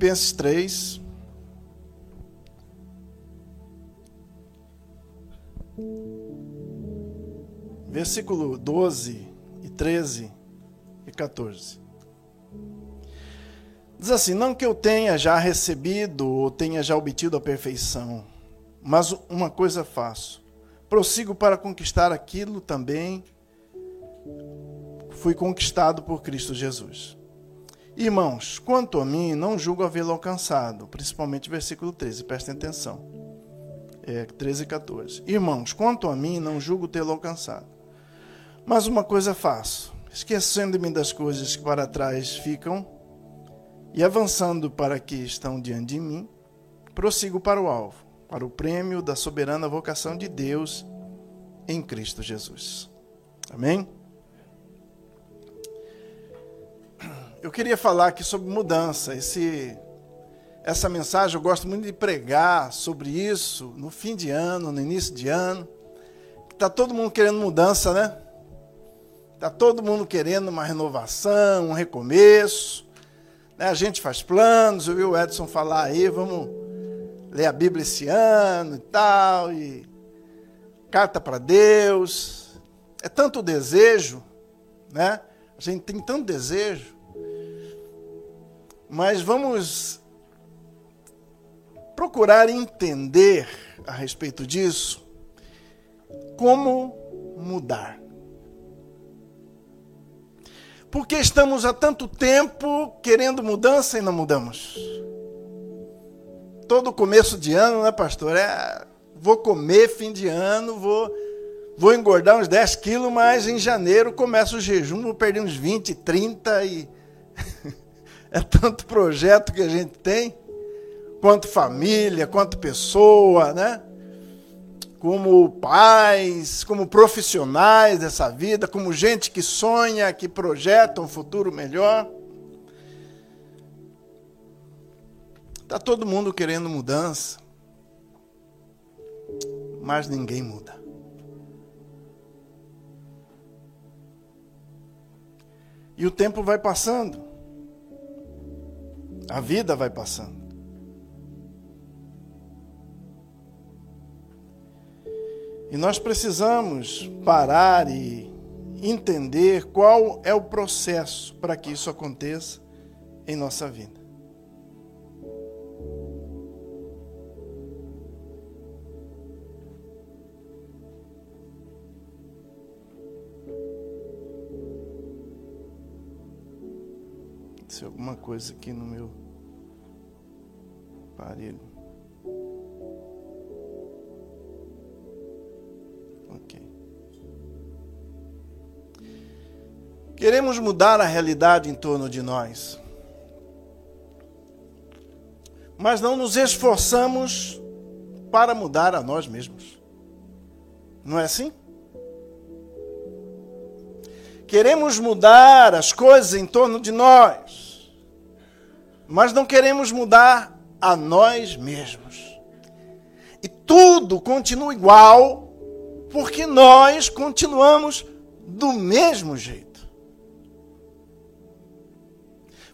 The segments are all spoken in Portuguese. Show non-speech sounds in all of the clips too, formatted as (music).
Filipenses 3. Versículo 12 e 13 e 14. Diz assim: Não que eu tenha já recebido ou tenha já obtido a perfeição, mas uma coisa faço: prossigo para conquistar aquilo também fui conquistado por Cristo Jesus. Irmãos, quanto a mim, não julgo havê-lo alcançado, principalmente versículo 13, prestem atenção. É 13 e 14. Irmãos, quanto a mim, não julgo tê-lo alcançado. Mas uma coisa faço, esquecendo-me das coisas que para trás ficam e avançando para que estão diante de mim, prossigo para o alvo, para o prêmio da soberana vocação de Deus em Cristo Jesus. Amém? Eu queria falar aqui sobre mudança. Esse, essa mensagem eu gosto muito de pregar sobre isso no fim de ano, no início de ano. Está todo mundo querendo mudança, né? Está todo mundo querendo uma renovação, um recomeço. Né? A gente faz planos, eu vi o Edson falar aí, vamos ler a Bíblia esse ano e tal, e carta para Deus. É tanto desejo, né? A gente tem tanto desejo. Mas vamos procurar entender a respeito disso como mudar. Porque estamos há tanto tempo querendo mudança e não mudamos. Todo começo de ano, né, pastor? É, vou comer fim de ano, vou, vou engordar uns 10 quilos, mas em janeiro começa o jejum, vou perder uns 20, 30 e. (laughs) É tanto projeto que a gente tem, quanto família, quanto pessoa, né? Como pais, como profissionais dessa vida, como gente que sonha, que projeta um futuro melhor. Está todo mundo querendo mudança, mas ninguém muda. E o tempo vai passando. A vida vai passando. E nós precisamos parar e entender qual é o processo para que isso aconteça em nossa vida. Se alguma coisa aqui no meu aparelho. Ok. Queremos mudar a realidade em torno de nós. Mas não nos esforçamos para mudar a nós mesmos. Não é assim? Queremos mudar as coisas em torno de nós, mas não queremos mudar a nós mesmos. E tudo continua igual, porque nós continuamos do mesmo jeito.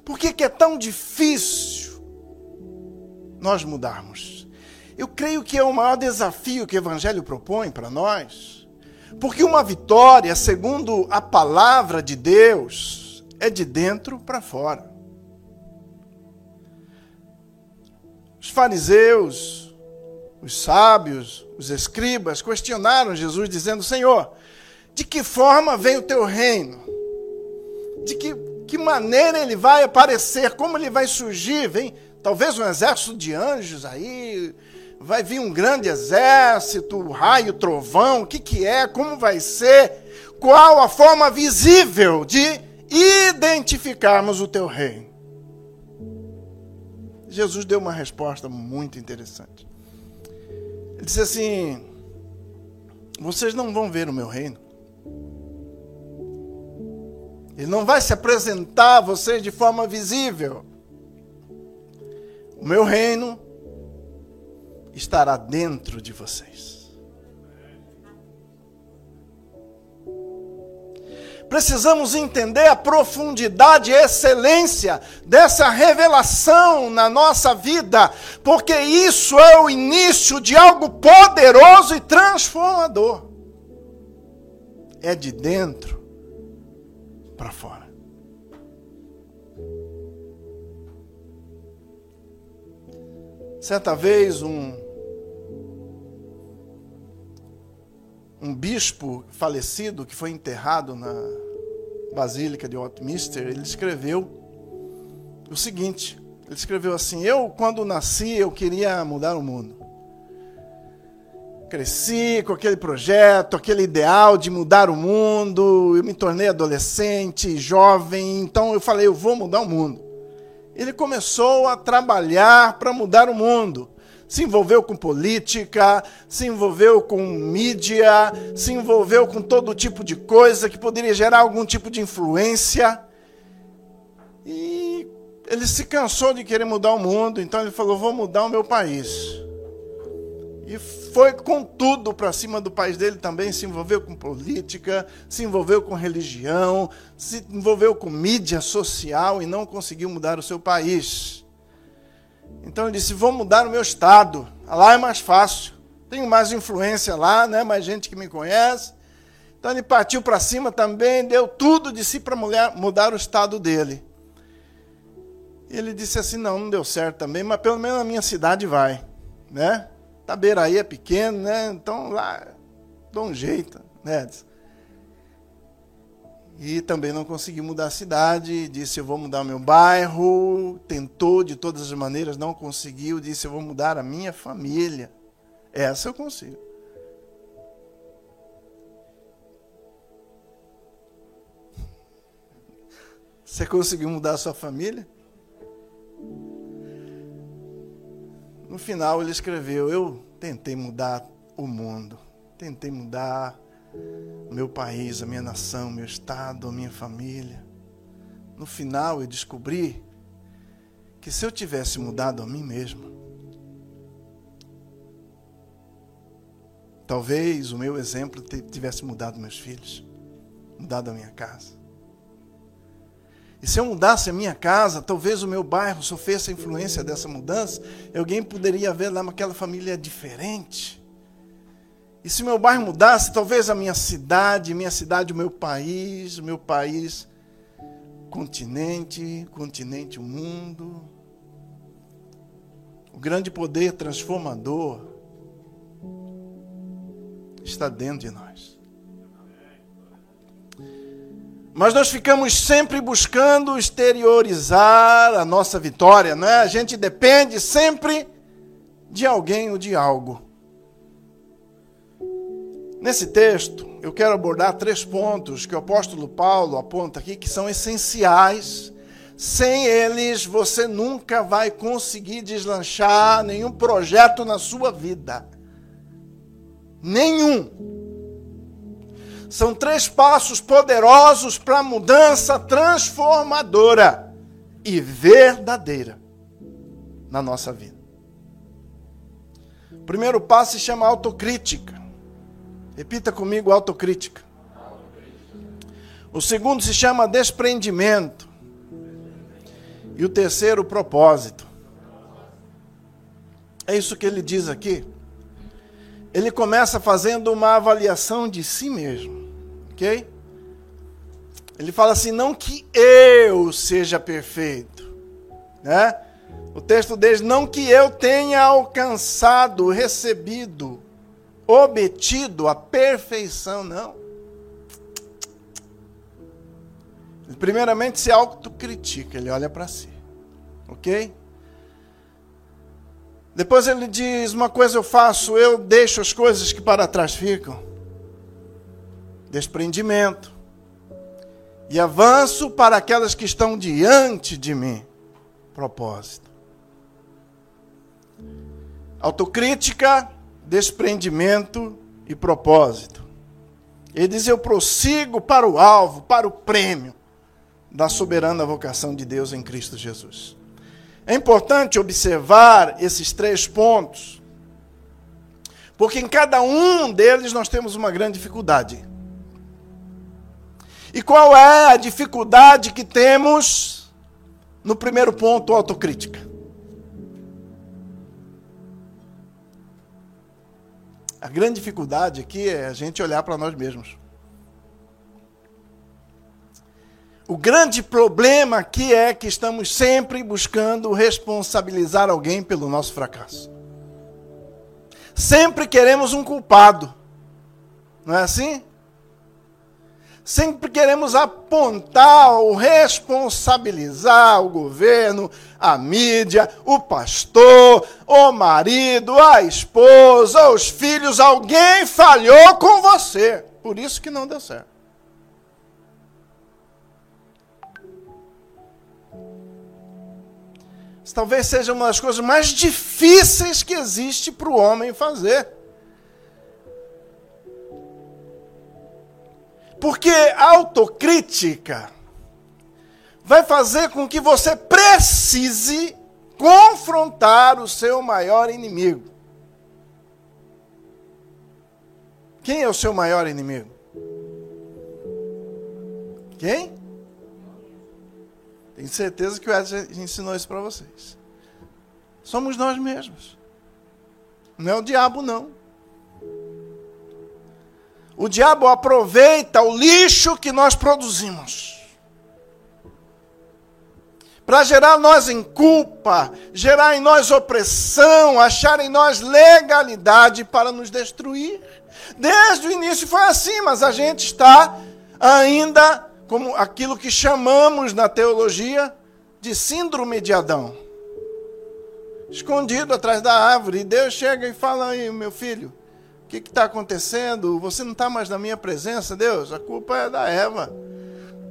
Por que, que é tão difícil nós mudarmos? Eu creio que é o maior desafio que o Evangelho propõe para nós. Porque uma vitória, segundo a palavra de Deus, é de dentro para fora. Os fariseus, os sábios, os escribas questionaram Jesus, dizendo: Senhor, de que forma vem o teu reino? De que, que maneira ele vai aparecer? Como ele vai surgir? Vem talvez um exército de anjos aí, vai vir um grande exército, raio, trovão, o que, que é? Como vai ser? Qual a forma visível de identificarmos o teu reino? Jesus deu uma resposta muito interessante. Ele disse assim: Vocês não vão ver o meu reino. Ele não vai se apresentar a vocês de forma visível. O meu reino estará dentro de vocês. Precisamos entender a profundidade e excelência dessa revelação na nossa vida, porque isso é o início de algo poderoso e transformador. É de dentro para fora. Certa vez um um bispo falecido que foi enterrado na Basílica de Westminster, ele escreveu o seguinte: ele escreveu assim: Eu, quando nasci, eu queria mudar o mundo. Cresci com aquele projeto, aquele ideal de mudar o mundo. Eu me tornei adolescente, jovem, então eu falei: Eu vou mudar o mundo. Ele começou a trabalhar para mudar o mundo se envolveu com política, se envolveu com mídia, se envolveu com todo tipo de coisa que poderia gerar algum tipo de influência. E ele se cansou de querer mudar o mundo, então ele falou: Vou mudar o meu país. E foi com tudo para cima do país dele também, se envolveu com política, se envolveu com religião, se envolveu com mídia social e não conseguiu mudar o seu país. Então ele disse: Vou mudar o meu estado. Lá é mais fácil. Tenho mais influência lá, né? mais gente que me conhece. Então ele partiu para cima também, deu tudo de si para mudar o estado dele. Ele disse assim: Não, não deu certo também, mas pelo menos na minha cidade vai. Né? Taberaí é pequeno, né? Então lá dou um jeito. Né? E também não conseguiu mudar a cidade, disse eu vou mudar meu bairro, tentou de todas as maneiras, não conseguiu, disse eu vou mudar a minha família. Essa eu consigo. Você conseguiu mudar a sua família? No final ele escreveu: Eu tentei mudar o mundo, tentei mudar o meu país, a minha nação, o meu estado, a minha família. No final eu descobri que se eu tivesse mudado a mim mesmo, talvez o meu exemplo tivesse mudado meus filhos, mudado a minha casa. E se eu mudasse a minha casa, talvez o meu bairro sofresse a influência dessa mudança, alguém poderia ver lá aquela família diferente. E se meu bairro mudasse, talvez a minha cidade, minha cidade, o meu país, o meu país, continente, continente, o mundo. O grande poder transformador está dentro de nós. Mas nós ficamos sempre buscando exteriorizar a nossa vitória, não é? A gente depende sempre de alguém ou de algo. Nesse texto, eu quero abordar três pontos que o apóstolo Paulo aponta aqui que são essenciais. Sem eles, você nunca vai conseguir deslanchar nenhum projeto na sua vida. Nenhum. São três passos poderosos para a mudança transformadora e verdadeira na nossa vida. O primeiro passo se chama autocrítica. Repita comigo autocrítica. O segundo se chama desprendimento. E o terceiro, propósito. É isso que ele diz aqui. Ele começa fazendo uma avaliação de si mesmo. Ok? Ele fala assim: não que eu seja perfeito. Né? O texto diz: não que eu tenha alcançado, recebido obtido a perfeição, não. Primeiramente se autocritica, ele olha para si. Ok? Depois ele diz: Uma coisa eu faço, eu deixo as coisas que para trás ficam. Desprendimento. E avanço para aquelas que estão diante de mim. Propósito. Autocrítica desprendimento e propósito. Ele diz: Eu prossigo para o alvo, para o prêmio da soberana vocação de Deus em Cristo Jesus. É importante observar esses três pontos, porque em cada um deles nós temos uma grande dificuldade. E qual é a dificuldade que temos no primeiro ponto, autocrítica? A grande dificuldade aqui é a gente olhar para nós mesmos. O grande problema aqui é que estamos sempre buscando responsabilizar alguém pelo nosso fracasso. Sempre queremos um culpado. Não é assim? Sempre queremos apontar ou responsabilizar o governo, a mídia, o pastor, o marido, a esposa, os filhos. Alguém falhou com você. Por isso que não deu certo. Talvez seja uma das coisas mais difíceis que existe para o homem fazer. Porque autocrítica vai fazer com que você precise confrontar o seu maior inimigo. Quem é o seu maior inimigo? Quem? Tenho certeza que o Edson ensinou isso para vocês. Somos nós mesmos. Não é o diabo, não. O diabo aproveita o lixo que nós produzimos para gerar nós em culpa, gerar em nós opressão, achar em nós legalidade para nos destruir. Desde o início foi assim, mas a gente está ainda como aquilo que chamamos na teologia de síndrome de Adão. Escondido atrás da árvore, e Deus chega e fala aí, meu filho, o que está acontecendo? Você não está mais na minha presença, Deus? A culpa é da Eva.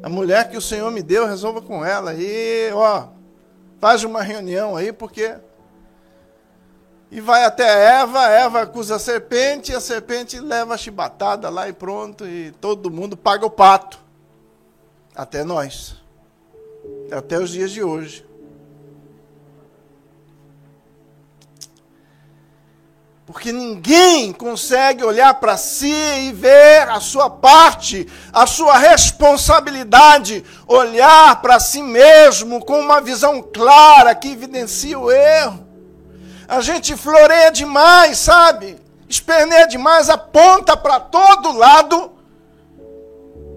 A mulher que o Senhor me deu, resolva com ela. E, ó, faz uma reunião aí, porque. E vai até Eva, Eva acusa a serpente, a serpente leva a chibatada lá e pronto, e todo mundo paga o pato. Até nós. Até os dias de hoje. Porque ninguém consegue olhar para si e ver a sua parte, a sua responsabilidade, olhar para si mesmo com uma visão clara que evidencia o erro. A gente floreia demais, sabe? Esperneia demais, aponta para todo lado,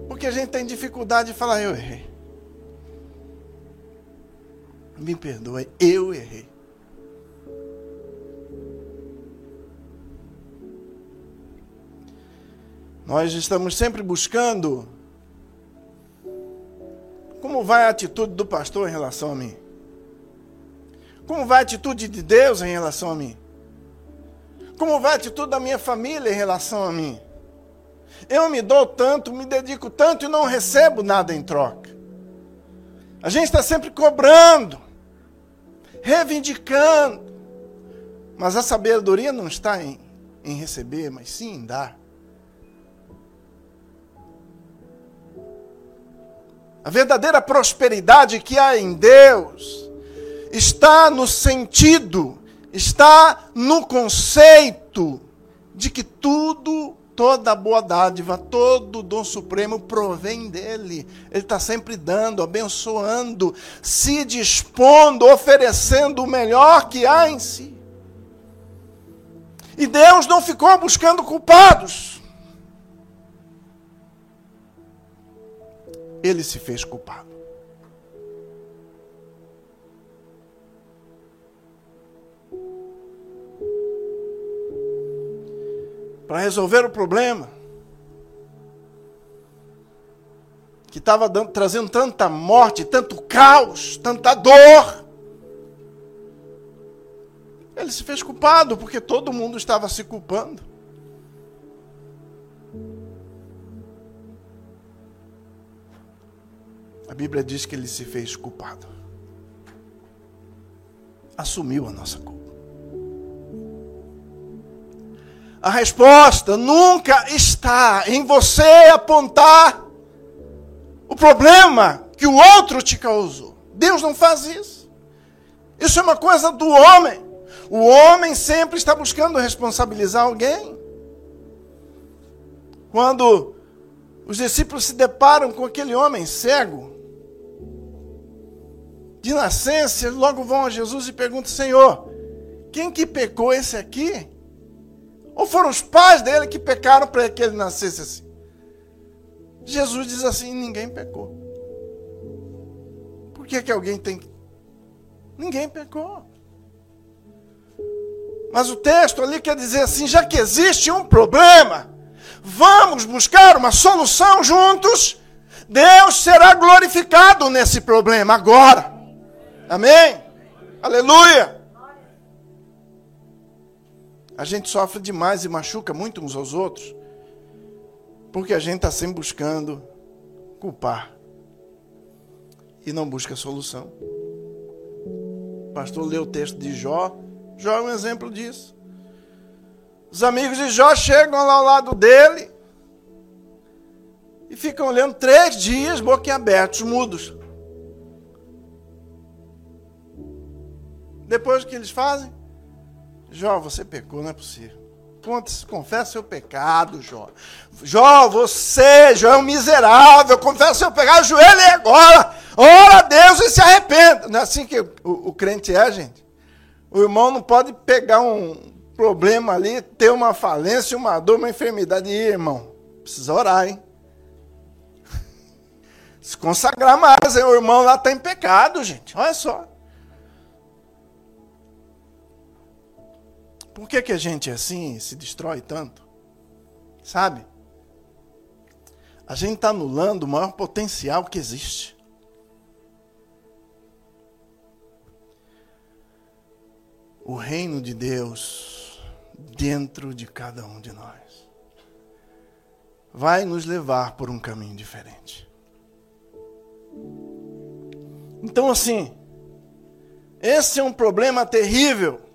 porque a gente tem dificuldade de falar: eu errei. Me perdoe, eu errei. Nós estamos sempre buscando como vai a atitude do pastor em relação a mim? Como vai a atitude de Deus em relação a mim? Como vai a atitude da minha família em relação a mim? Eu me dou tanto, me dedico tanto e não recebo nada em troca. A gente está sempre cobrando, reivindicando. Mas a sabedoria não está em, em receber, mas sim em dar. A verdadeira prosperidade que há em Deus está no sentido, está no conceito de que tudo, toda boa dádiva, todo dom supremo provém dele. Ele está sempre dando, abençoando, se dispondo, oferecendo o melhor que há em si. E Deus não ficou buscando culpados. Ele se fez culpado. Para resolver o problema que estava trazendo tanta morte, tanto caos, tanta dor, ele se fez culpado porque todo mundo estava se culpando. Bíblia diz que ele se fez culpado. Assumiu a nossa culpa. A resposta nunca está em você apontar o problema que o outro te causou. Deus não faz isso. Isso é uma coisa do homem. O homem sempre está buscando responsabilizar alguém. Quando os discípulos se deparam com aquele homem cego, de nascença, logo vão a Jesus e perguntam: Senhor, quem que pecou esse aqui? Ou foram os pais dele que pecaram para que ele nascesse assim? Jesus diz assim: ninguém pecou. Por que, que alguém tem. Ninguém pecou. Mas o texto ali quer dizer assim: já que existe um problema, vamos buscar uma solução juntos. Deus será glorificado nesse problema agora. Amém? Aleluia! A gente sofre demais e machuca muito uns aos outros, porque a gente está sempre buscando culpar e não busca solução. O pastor leu o texto de Jó, Jó é um exemplo disso. Os amigos de Jó chegam lá ao lado dele e ficam olhando três dias, boquiabertos, mudos. Depois o que eles fazem? Jó, você pecou, não é possível. Confessa seu pecado, Jó. Jó, você, Jó é um miserável. Confessa seu pecado, ajoelhe agora. Ora a Deus e se arrependa. Não é assim que o, o crente é, gente? O irmão não pode pegar um problema ali, ter uma falência, uma dor, uma enfermidade. E, irmão, precisa orar, hein? (laughs) Se consagrar mais, hein? o irmão lá está em pecado, gente. Olha só. Por que, que a gente é assim, se destrói tanto? Sabe? A gente está anulando o maior potencial que existe. O reino de Deus dentro de cada um de nós vai nos levar por um caminho diferente. Então, assim, esse é um problema terrível.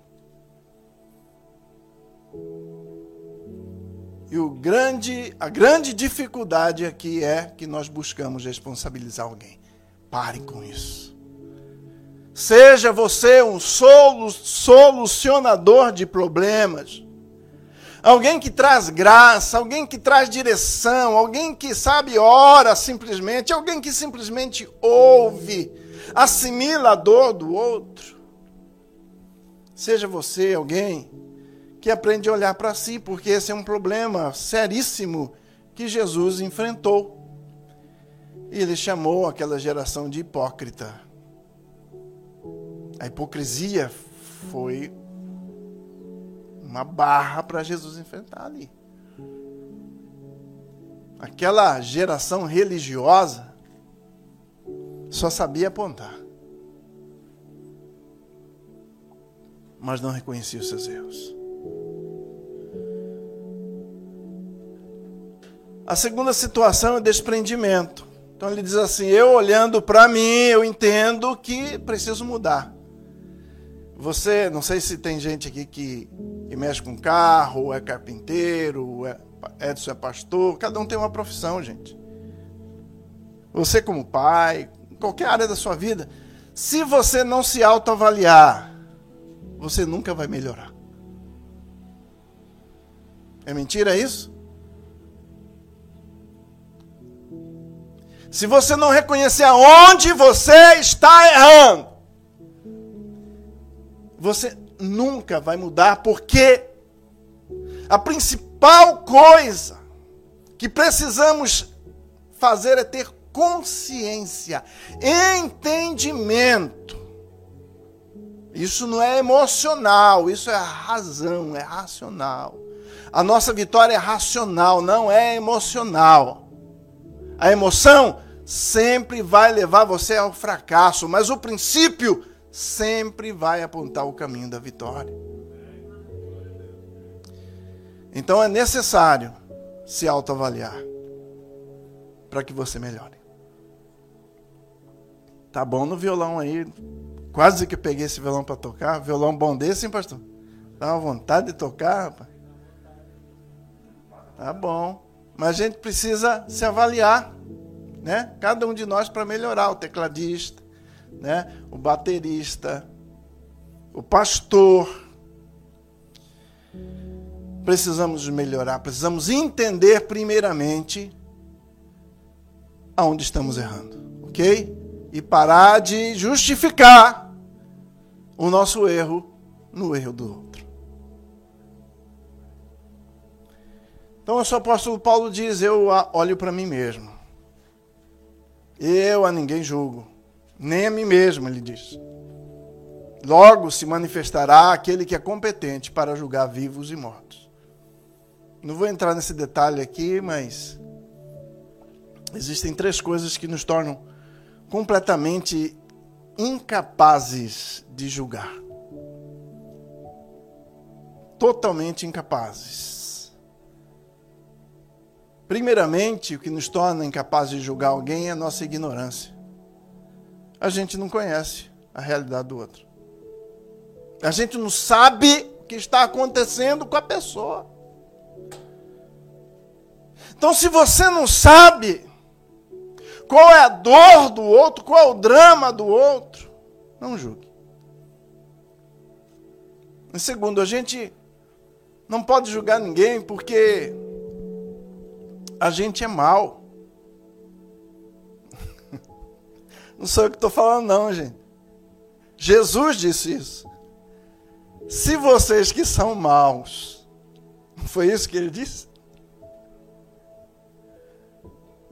E o grande, a grande dificuldade aqui é que nós buscamos responsabilizar alguém. Pare com isso. Seja você um solu solucionador de problemas. Alguém que traz graça, alguém que traz direção, alguém que sabe ora simplesmente, alguém que simplesmente ouve, assimila a dor do outro. Seja você alguém que aprende a olhar para si, porque esse é um problema seríssimo que Jesus enfrentou. E ele chamou aquela geração de hipócrita. A hipocrisia foi uma barra para Jesus enfrentar ali. Aquela geração religiosa só sabia apontar. Mas não reconhecia os seus erros. A segunda situação é desprendimento. Então ele diz assim: eu olhando para mim, eu entendo que preciso mudar. Você, não sei se tem gente aqui que, que mexe com carro, é carpinteiro, é, Edson é pastor, cada um tem uma profissão, gente. Você, como pai, qualquer área da sua vida, se você não se autoavaliar, você nunca vai melhorar. É mentira isso? Se você não reconhecer aonde você está errando, você nunca vai mudar, porque a principal coisa que precisamos fazer é ter consciência, entendimento. Isso não é emocional, isso é razão, é racional. A nossa vitória é racional, não é emocional. A emoção sempre vai levar você ao fracasso, mas o princípio sempre vai apontar o caminho da vitória. Então é necessário se autoavaliar para que você melhore. Tá bom no violão aí. Quase que peguei esse violão para tocar. Violão bom desse, hein, pastor? Dá uma vontade de tocar, rapaz. Tá bom. Mas a gente precisa se avaliar né? Cada um de nós para melhorar, o tecladista, né? O baterista, o pastor. Precisamos melhorar, precisamos entender primeiramente aonde estamos errando, ok? E parar de justificar o nosso erro no erro do outro. Então, o apóstolo Paulo diz: Eu olho para mim mesmo. Eu a ninguém julgo, nem a mim mesmo, ele diz. Logo se manifestará aquele que é competente para julgar vivos e mortos. Não vou entrar nesse detalhe aqui, mas existem três coisas que nos tornam completamente incapazes de julgar. Totalmente incapazes. Primeiramente, o que nos torna incapazes de julgar alguém é a nossa ignorância. A gente não conhece a realidade do outro. A gente não sabe o que está acontecendo com a pessoa. Então, se você não sabe qual é a dor do outro, qual é o drama do outro, não julgue. Em segundo, a gente não pode julgar ninguém porque a gente é mal. (laughs) Não sou eu que estou falando, não, gente. Jesus disse isso. Se vocês que são maus, não foi isso que ele disse?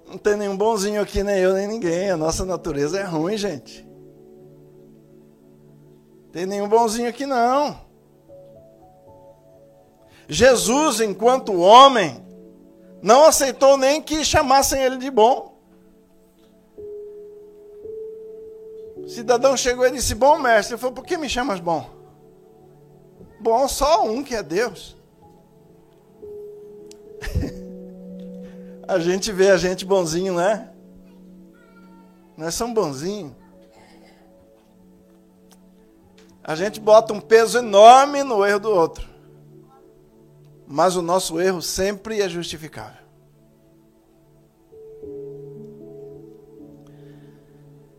Não tem nenhum bonzinho aqui, nem eu, nem ninguém. A nossa natureza é ruim, gente. Tem nenhum bonzinho aqui, não. Jesus, enquanto homem, não aceitou nem que chamassem ele de bom. O cidadão chegou e disse: Bom mestre, ele falou: Por que me chamas bom? Bom, só um que é Deus. (laughs) a gente vê a gente bonzinho, né? Nós somos bonzinhos. A gente bota um peso enorme no erro do outro. Mas o nosso erro sempre é justificável.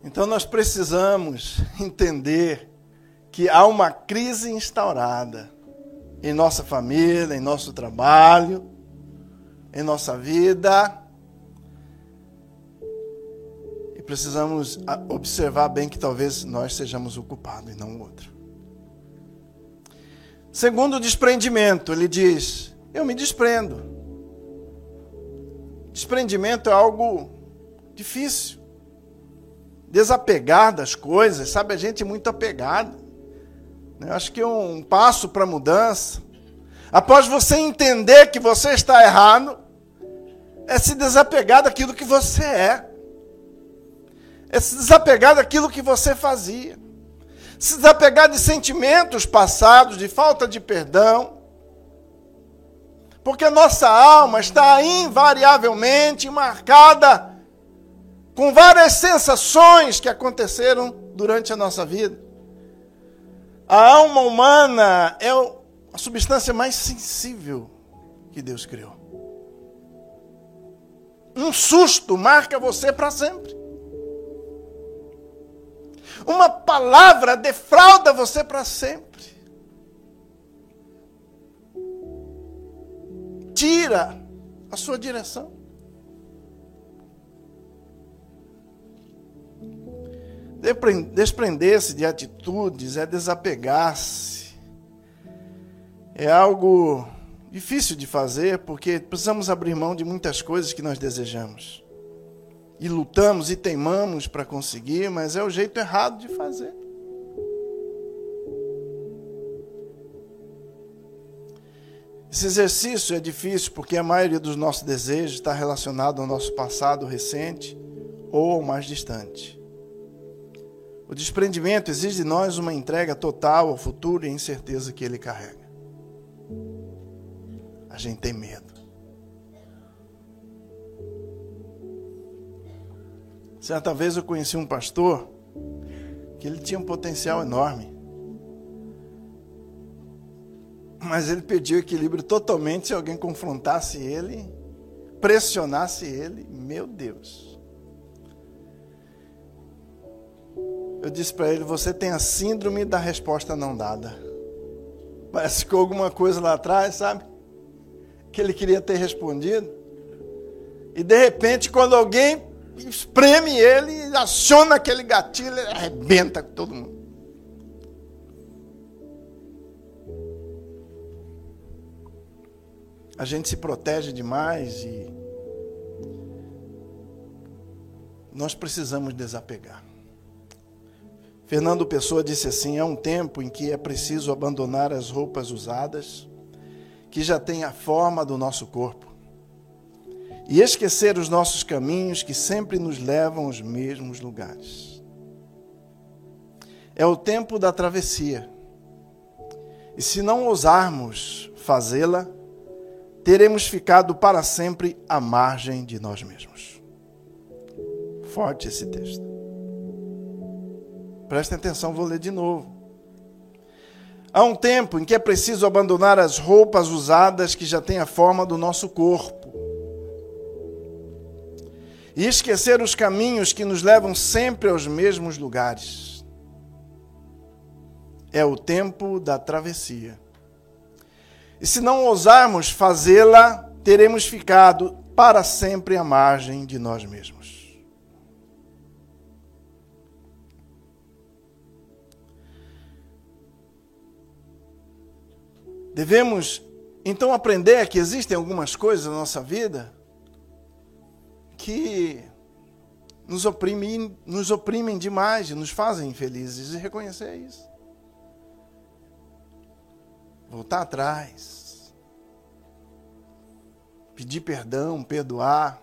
Então nós precisamos entender que há uma crise instaurada em nossa família, em nosso trabalho, em nossa vida. E precisamos observar bem que talvez nós sejamos o culpado e não o outro. Segundo o desprendimento, ele diz: Eu me desprendo. Desprendimento é algo difícil. Desapegar das coisas, sabe? A gente é muito apegado. Eu acho que um passo para a mudança, após você entender que você está errado, é se desapegar daquilo que você é. É se desapegar daquilo que você fazia. Se desapegar de sentimentos passados, de falta de perdão. Porque nossa alma está invariavelmente marcada com várias sensações que aconteceram durante a nossa vida. A alma humana é a substância mais sensível que Deus criou. Um susto marca você para sempre. Uma palavra defrauda você para sempre. Tira a sua direção. Desprender-se de atitudes é desapegar-se. É algo difícil de fazer porque precisamos abrir mão de muitas coisas que nós desejamos. E lutamos e teimamos para conseguir, mas é o jeito errado de fazer. Esse exercício é difícil porque a maioria dos nossos desejos está relacionado ao nosso passado recente ou ao mais distante. O desprendimento exige de nós uma entrega total ao futuro e à incerteza que ele carrega. A gente tem medo. Certa vez eu conheci um pastor que ele tinha um potencial enorme. Mas ele pediu equilíbrio totalmente se alguém confrontasse ele, pressionasse ele. Meu Deus. Eu disse para ele: Você tem a síndrome da resposta não dada. Parece que alguma coisa lá atrás, sabe? Que ele queria ter respondido. E de repente, quando alguém espreme ele, aciona aquele gatilho, ele arrebenta com todo mundo. A gente se protege demais e nós precisamos desapegar. Fernando Pessoa disse assim: é um tempo em que é preciso abandonar as roupas usadas, que já têm a forma do nosso corpo, e esquecer os nossos caminhos que sempre nos levam aos mesmos lugares. É o tempo da travessia. E se não ousarmos fazê-la, teremos ficado para sempre à margem de nós mesmos. Forte esse texto. Prestem atenção, vou ler de novo. Há um tempo em que é preciso abandonar as roupas usadas que já têm a forma do nosso corpo e esquecer os caminhos que nos levam sempre aos mesmos lugares. É o tempo da travessia. E se não ousarmos fazê-la, teremos ficado para sempre à margem de nós mesmos. Devemos então aprender que existem algumas coisas na nossa vida que nos oprimem, nos oprimem demais e nos fazem infelizes e reconhecer isso voltar atrás, pedir perdão, perdoar,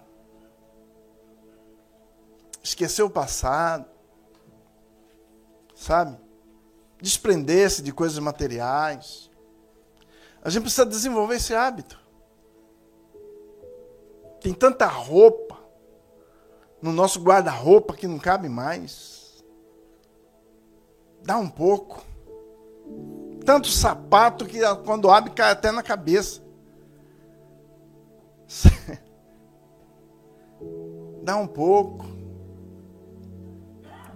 esquecer o passado, sabe? Desprender-se de coisas materiais. A gente precisa desenvolver esse hábito. Tem tanta roupa no nosso guarda-roupa que não cabe mais. Dá um pouco tanto sapato que quando abre cai até na cabeça. (laughs) Dá um pouco.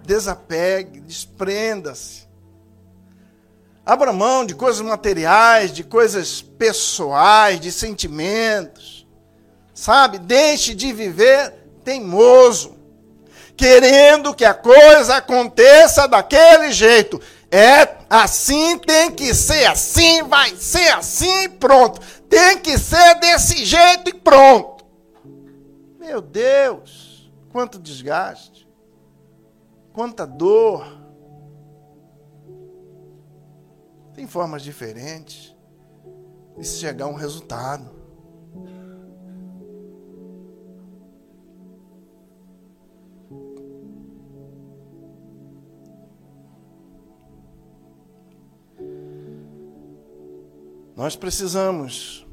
Desapegue, desprenda-se. Abra mão de coisas materiais, de coisas pessoais, de sentimentos. Sabe? Deixe de viver teimoso, querendo que a coisa aconteça daquele jeito. É assim, tem que ser assim, vai ser assim, pronto. Tem que ser desse jeito e pronto. Meu Deus, quanto desgaste, quanta dor. Tem formas diferentes de se chegar a um resultado. Nós precisamos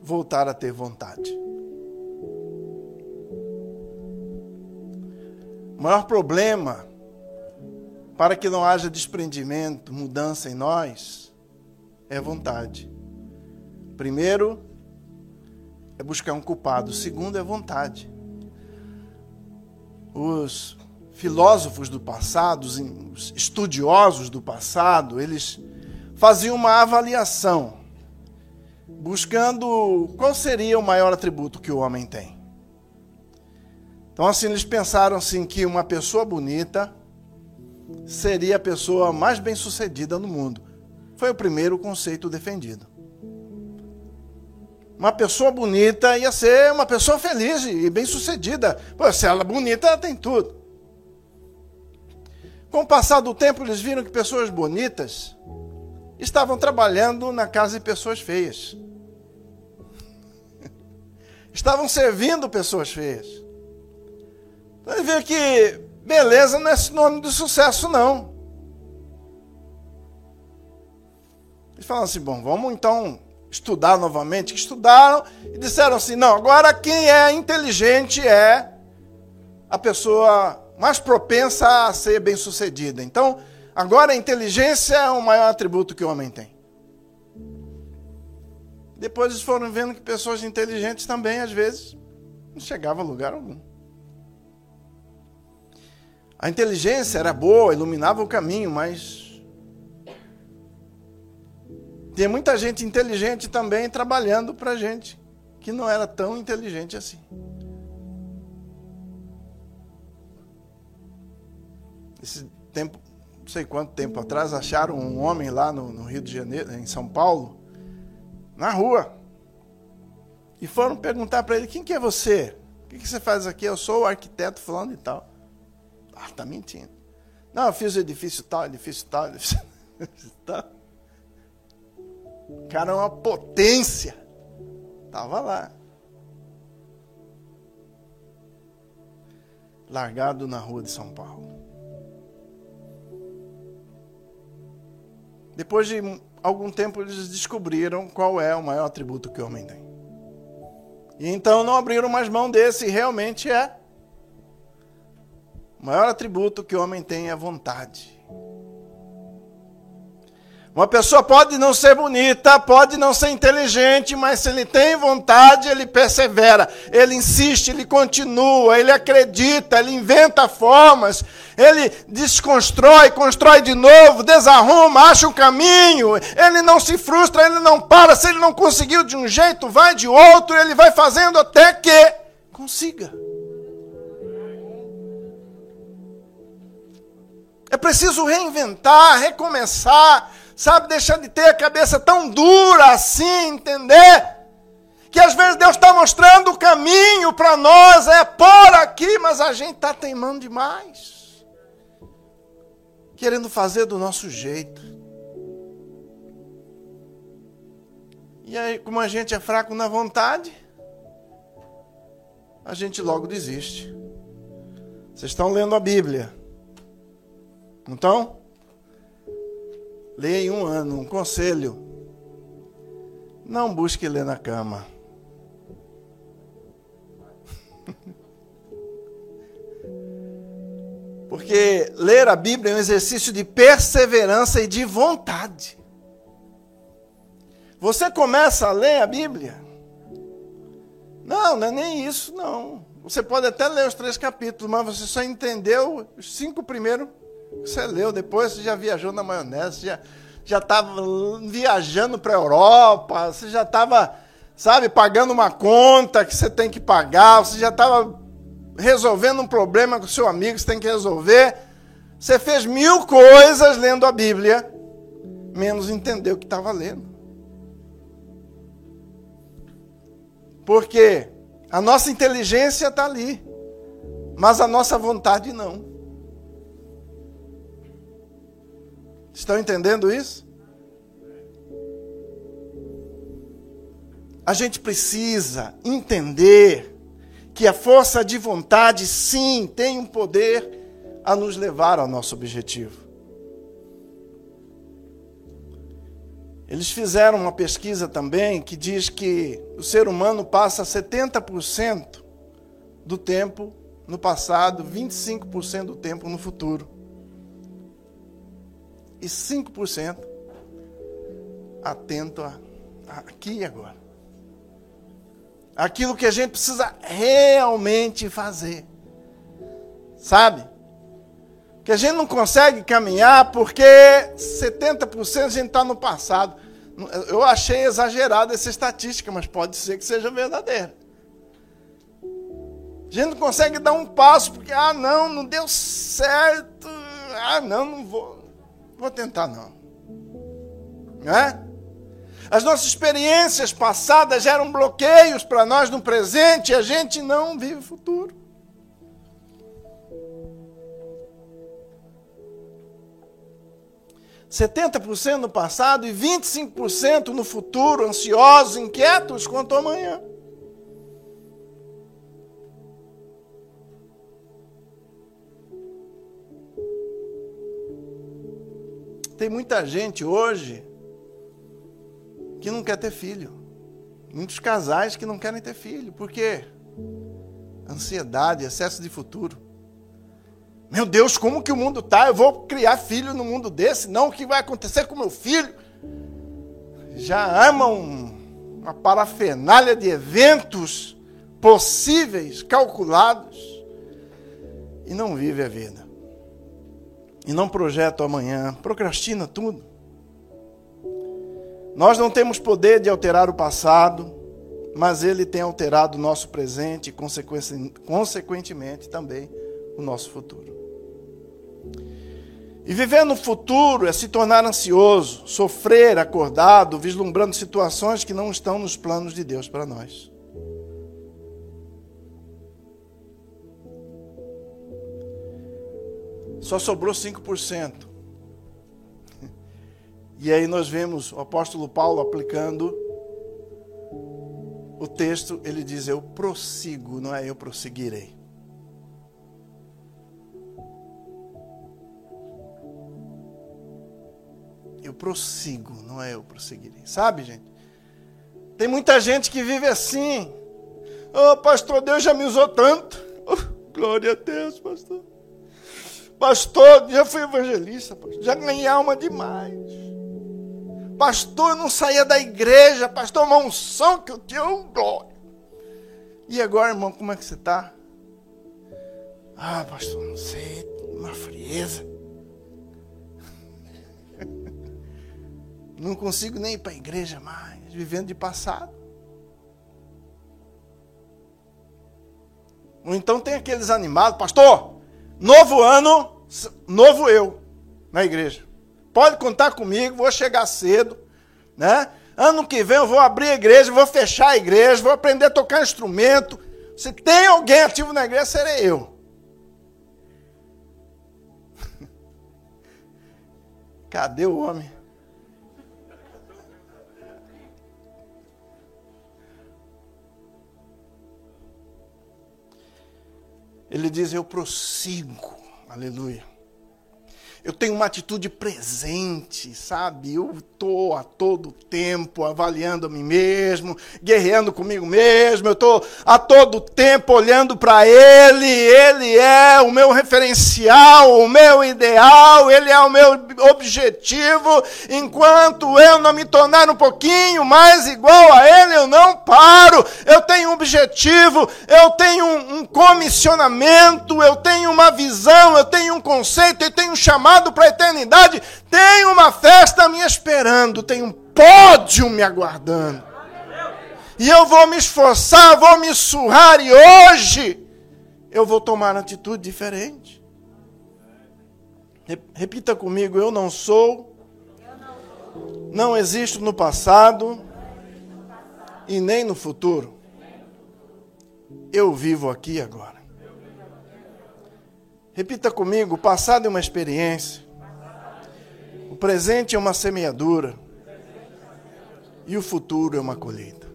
voltar a ter vontade. O maior problema para que não haja desprendimento, mudança em nós, é vontade. Primeiro, é buscar um culpado. Segundo, é vontade. Os filósofos do passado, os estudiosos do passado, eles faziam uma avaliação, buscando qual seria o maior atributo que o homem tem. Então, assim, eles pensaram assim que uma pessoa bonita seria a pessoa mais bem-sucedida no mundo. Foi o primeiro conceito defendido. Uma pessoa bonita ia ser uma pessoa feliz e bem-sucedida. Se ela é bonita, ela tem tudo. Com o passar do tempo, eles viram que pessoas bonitas estavam trabalhando na casa de pessoas feias. Estavam servindo pessoas feias. Então ele vê que beleza não é sinônimo de sucesso, não. Eles falaram assim: bom, vamos então estudar novamente. Estudaram e disseram assim: não, agora quem é inteligente é a pessoa mais propensa a ser bem sucedida. Então, Agora a inteligência é o maior atributo que o homem tem. Depois eles foram vendo que pessoas inteligentes também, às vezes, não chegavam a lugar algum. A inteligência era boa, iluminava o caminho, mas. Tem muita gente inteligente também trabalhando para gente que não era tão inteligente assim. Esse tempo sei quanto tempo atrás, acharam um homem lá no, no Rio de Janeiro, em São Paulo, na rua. E foram perguntar para ele: quem que é você? O que, que você faz aqui? Eu sou o arquiteto falando e tal. Ah, tá mentindo. Não, eu fiz o edifício tal, edifício tal, (laughs) edifício tal. O cara é uma potência. Tava lá. Largado na rua de São Paulo. Depois de algum tempo eles descobriram qual é o maior atributo que o homem tem. E então não abriram mais mão desse, realmente é. O maior atributo que o homem tem é vontade. Uma pessoa pode não ser bonita, pode não ser inteligente, mas se ele tem vontade, ele persevera, ele insiste, ele continua, ele acredita, ele inventa formas, ele desconstrói, constrói de novo, desarruma, acha o caminho, ele não se frustra, ele não para. Se ele não conseguiu de um jeito, vai de outro, ele vai fazendo até que consiga. É preciso reinventar, recomeçar sabe, deixar de ter a cabeça tão dura assim, entender? Que às vezes Deus está mostrando o caminho para nós, é por aqui, mas a gente está teimando demais. Querendo fazer do nosso jeito. E aí, como a gente é fraco na vontade, a gente logo desiste. Vocês estão lendo a Bíblia. Não estão? Leia em um ano, um conselho. Não busque ler na cama. (laughs) Porque ler a Bíblia é um exercício de perseverança e de vontade. Você começa a ler a Bíblia? Não, não é nem isso, não. Você pode até ler os três capítulos, mas você só entendeu os cinco primeiros você leu, depois você já viajou na maionese, já já estava viajando para a Europa, você já estava, sabe, pagando uma conta que você tem que pagar, você já estava resolvendo um problema com seu amigo que você tem que resolver. Você fez mil coisas lendo a Bíblia, menos entendeu o que estava lendo. Porque a nossa inteligência está ali, mas a nossa vontade não. Estão entendendo isso? A gente precisa entender que a força de vontade, sim, tem um poder a nos levar ao nosso objetivo. Eles fizeram uma pesquisa também que diz que o ser humano passa 70% do tempo no passado, 25% do tempo no futuro e 5% atento a, a aqui e agora. Aquilo que a gente precisa realmente fazer. Sabe? Que a gente não consegue caminhar porque 70% a gente está no passado. Eu achei exagerada essa estatística, mas pode ser que seja verdadeira. A gente não consegue dar um passo porque, ah, não, não deu certo. Ah, não, não vou. Vou tentar não. Não é? As nossas experiências passadas geram bloqueios para nós no presente e a gente não vive o futuro. Setenta por cento no passado e 25% no futuro, ansiosos, inquietos quanto ao amanhã. Tem muita gente hoje que não quer ter filho. Muitos casais que não querem ter filho. Por quê? Ansiedade, excesso de futuro. Meu Deus, como que o mundo está? Eu vou criar filho no mundo desse? Não, o que vai acontecer com meu filho? Já amam uma parafernália de eventos possíveis, calculados, e não vive a vida e não projeta o amanhã, procrastina tudo. Nós não temos poder de alterar o passado, mas ele tem alterado o nosso presente e, consequentemente, também o nosso futuro. E viver no futuro é se tornar ansioso, sofrer acordado, vislumbrando situações que não estão nos planos de Deus para nós. Só sobrou 5%. E aí nós vemos o apóstolo Paulo aplicando o texto, ele diz: Eu prossigo, não é eu prosseguirei. Eu prossigo, não é eu prosseguirei. Sabe, gente? Tem muita gente que vive assim. Oh, pastor, Deus já me usou tanto. Oh, (laughs) glória a Deus, pastor. Pastor, já fui evangelista, pastor. já ganhei alma demais. Pastor, eu não saía da igreja, pastor, uma unção que eu tinha, um glória. E agora, irmão, como é que você está? Ah, pastor, não sei, uma frieza. Não consigo nem ir para a igreja mais, vivendo de passado. Ou então tem aqueles animados, pastor, novo ano, novo eu na igreja. Pode contar comigo, vou chegar cedo, né? Ano que vem eu vou abrir a igreja, vou fechar a igreja, vou aprender a tocar instrumento. Se tem alguém ativo na igreja, serei eu. (laughs) Cadê o homem? Ele diz: Eu prossigo, aleluia eu tenho uma atitude presente, sabe? Eu estou a todo tempo avaliando a mim mesmo, guerreando comigo mesmo, eu estou a todo tempo olhando para Ele, Ele é o meu referencial, o meu ideal, Ele é o meu objetivo. Enquanto eu não me tornar um pouquinho mais igual a Ele, eu não paro. Eu tenho um objetivo, eu tenho um comissionamento, eu tenho uma visão, eu tenho um conceito, eu tenho um chamado chamado para a eternidade, tem uma festa me esperando, tem um pódio me aguardando. E eu vou me esforçar, vou me surrar, e hoje eu vou tomar uma atitude diferente. Repita comigo: eu não sou, não existo no passado e nem no futuro. Eu vivo aqui agora. Repita comigo: o passado é uma experiência, o presente é uma semeadura e o futuro é uma colheita.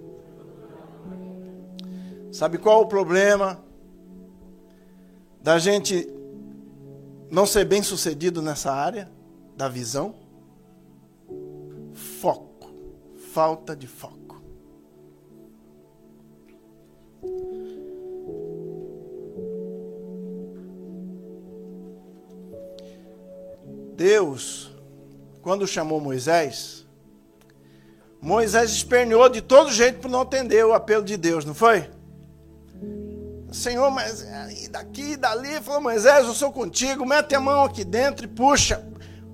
Sabe qual o problema da gente não ser bem sucedido nessa área da visão? Foco, falta de foco. Deus, quando chamou Moisés, Moisés esperneou de todo jeito para não atender o apelo de Deus, não foi? Senhor, mas e daqui e dali, falou Moisés, eu sou contigo, mete a mão aqui dentro e puxa.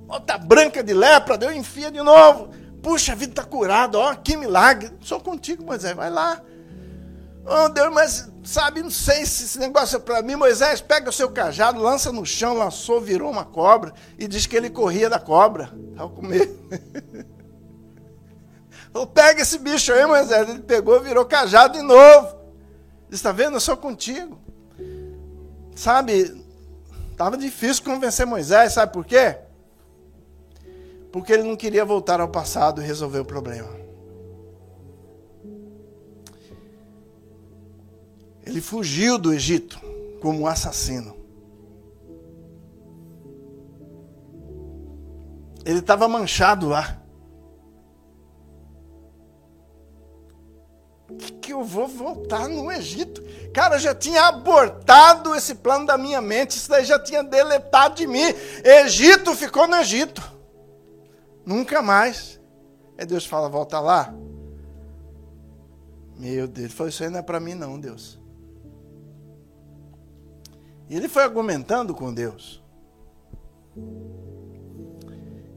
Bota branca de lepra, Deus enfia de novo. Puxa, a vida está curada, ó, que milagre. Sou contigo, Moisés, vai lá. Oh, Deus, mas sabe, não sei se esse negócio é para mim. Moisés pega o seu cajado, lança no chão, lançou, virou uma cobra e diz que ele corria da cobra. Estava com medo. (laughs) Pega esse bicho aí, Moisés. Ele pegou, virou cajado de novo. Está vendo? Eu sou contigo. Sabe, estava difícil convencer Moisés, sabe por quê? Porque ele não queria voltar ao passado e resolver o problema. Ele fugiu do Egito como assassino. Ele estava manchado lá. Que, eu vou voltar no Egito? Cara, eu já tinha abortado esse plano da minha mente, isso daí já tinha deletado de mim. Egito ficou no Egito. Nunca mais. Aí Deus fala: volta lá. Meu Deus, falou: Isso aí não é para mim, não, Deus. E ele foi argumentando com Deus.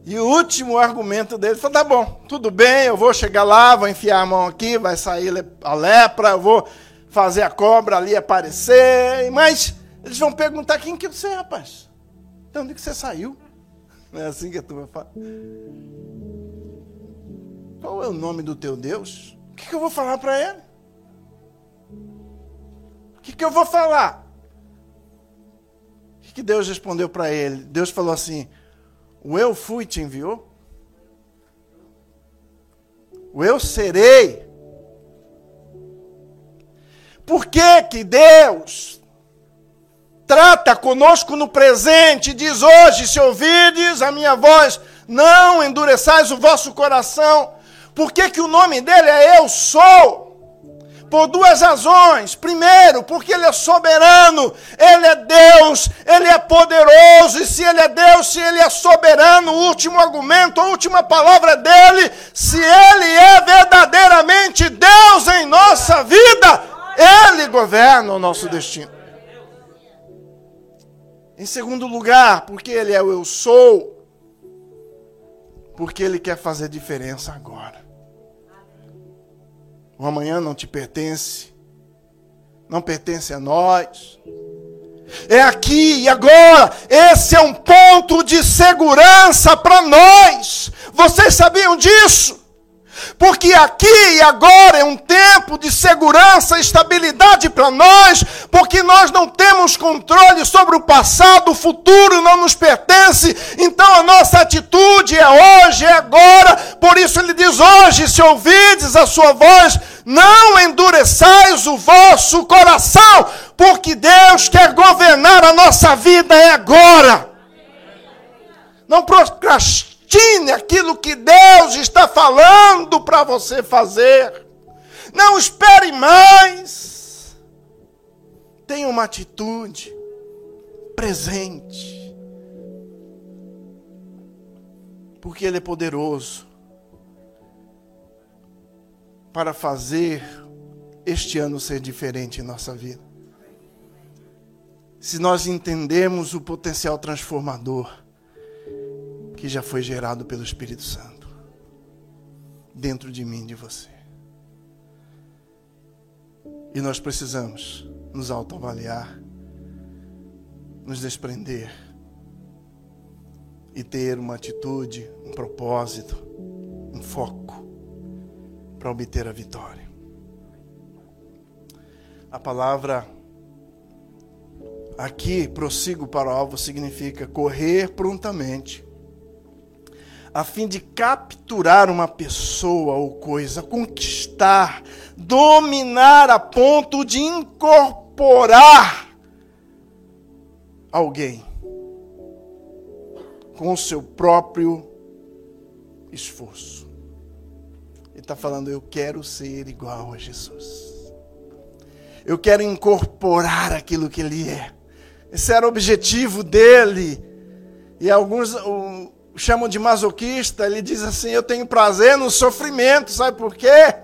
E o último argumento dele foi: tá bom, tudo bem, eu vou chegar lá, vou enfiar a mão aqui, vai sair a lepra, eu vou fazer a cobra ali aparecer. Mas eles vão perguntar: quem que você é, rapaz? De onde que você saiu? Não (laughs) é assim que a turma fala? Qual é o nome do teu Deus? O que, que eu vou falar para ele? O que, que eu vou falar? Que, Deus respondeu para ele? Deus falou assim: O eu fui te enviou? O eu serei. Por que que Deus trata conosco no presente, diz hoje, se ouvides a minha voz, não endureçais o vosso coração. Por que, que o nome dele é Eu Sou? Por duas razões. Primeiro, porque ele é soberano, ele é Deus, ele é poderoso, e se ele é Deus, se ele é soberano, o último argumento, a última palavra dele, se ele é verdadeiramente Deus em nossa vida, ele governa o nosso destino. Em segundo lugar, porque Ele é o eu sou, porque Ele quer fazer diferença agora. O amanhã não te pertence, não pertence a nós. É aqui e agora. Esse é um ponto de segurança para nós. Vocês sabiam disso? Porque aqui e agora é um tempo de segurança e estabilidade para nós, porque nós não temos controle sobre o passado, o futuro não nos pertence, então a nossa atitude é hoje, é agora, por isso ele diz: hoje, se ouvides a sua voz, não endureçais o vosso coração, porque Deus quer governar a nossa vida é agora. Não procrastine Destine aquilo que Deus está falando para você fazer. Não espere mais. Tenha uma atitude presente. Porque Ele é poderoso para fazer este ano ser diferente em nossa vida. Se nós entendemos o potencial transformador que já foi gerado pelo Espírito Santo dentro de mim de você. E nós precisamos nos autoavaliar, nos desprender e ter uma atitude, um propósito, um foco para obter a vitória. A palavra aqui, prossigo para o alvo, significa correr prontamente a fim de capturar uma pessoa ou coisa, conquistar, dominar a ponto de incorporar alguém com o seu próprio esforço. Ele está falando: Eu quero ser igual a Jesus. Eu quero incorporar aquilo que ele é. Esse era o objetivo dele. E alguns, chamam de masoquista, ele diz assim: Eu tenho prazer no sofrimento, sabe por quê?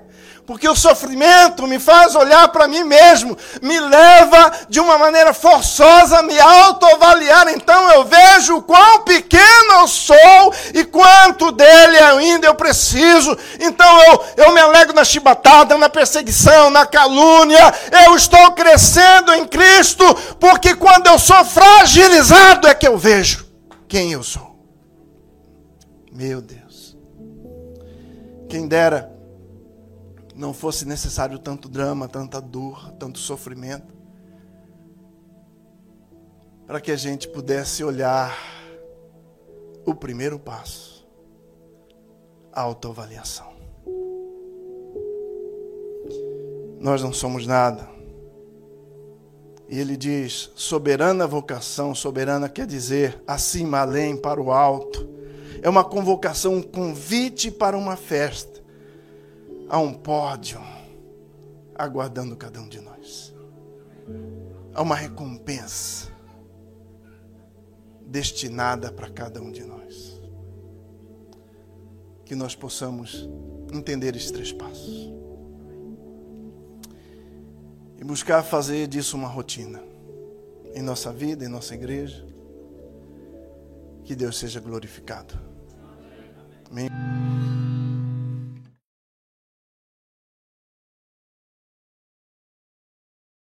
Porque o sofrimento me faz olhar para mim mesmo, me leva de uma maneira forçosa a me autoavaliar. Então eu vejo quão pequeno eu sou e quanto dele ainda eu preciso. Então eu, eu me alegro na chibatada, na perseguição, na calúnia. Eu estou crescendo em Cristo, porque quando eu sou fragilizado é que eu vejo quem eu sou. Meu Deus. Quem dera não fosse necessário tanto drama, tanta dor, tanto sofrimento, para que a gente pudesse olhar o primeiro passo, a autoavaliação. Nós não somos nada. E ele diz: soberana vocação, soberana quer dizer acima, além, para o alto é uma convocação, um convite para uma festa. Há um pódio aguardando cada um de nós. Há uma recompensa destinada para cada um de nós. Que nós possamos entender esses três passos. E buscar fazer disso uma rotina em nossa vida, em nossa igreja. Que Deus seja glorificado. me.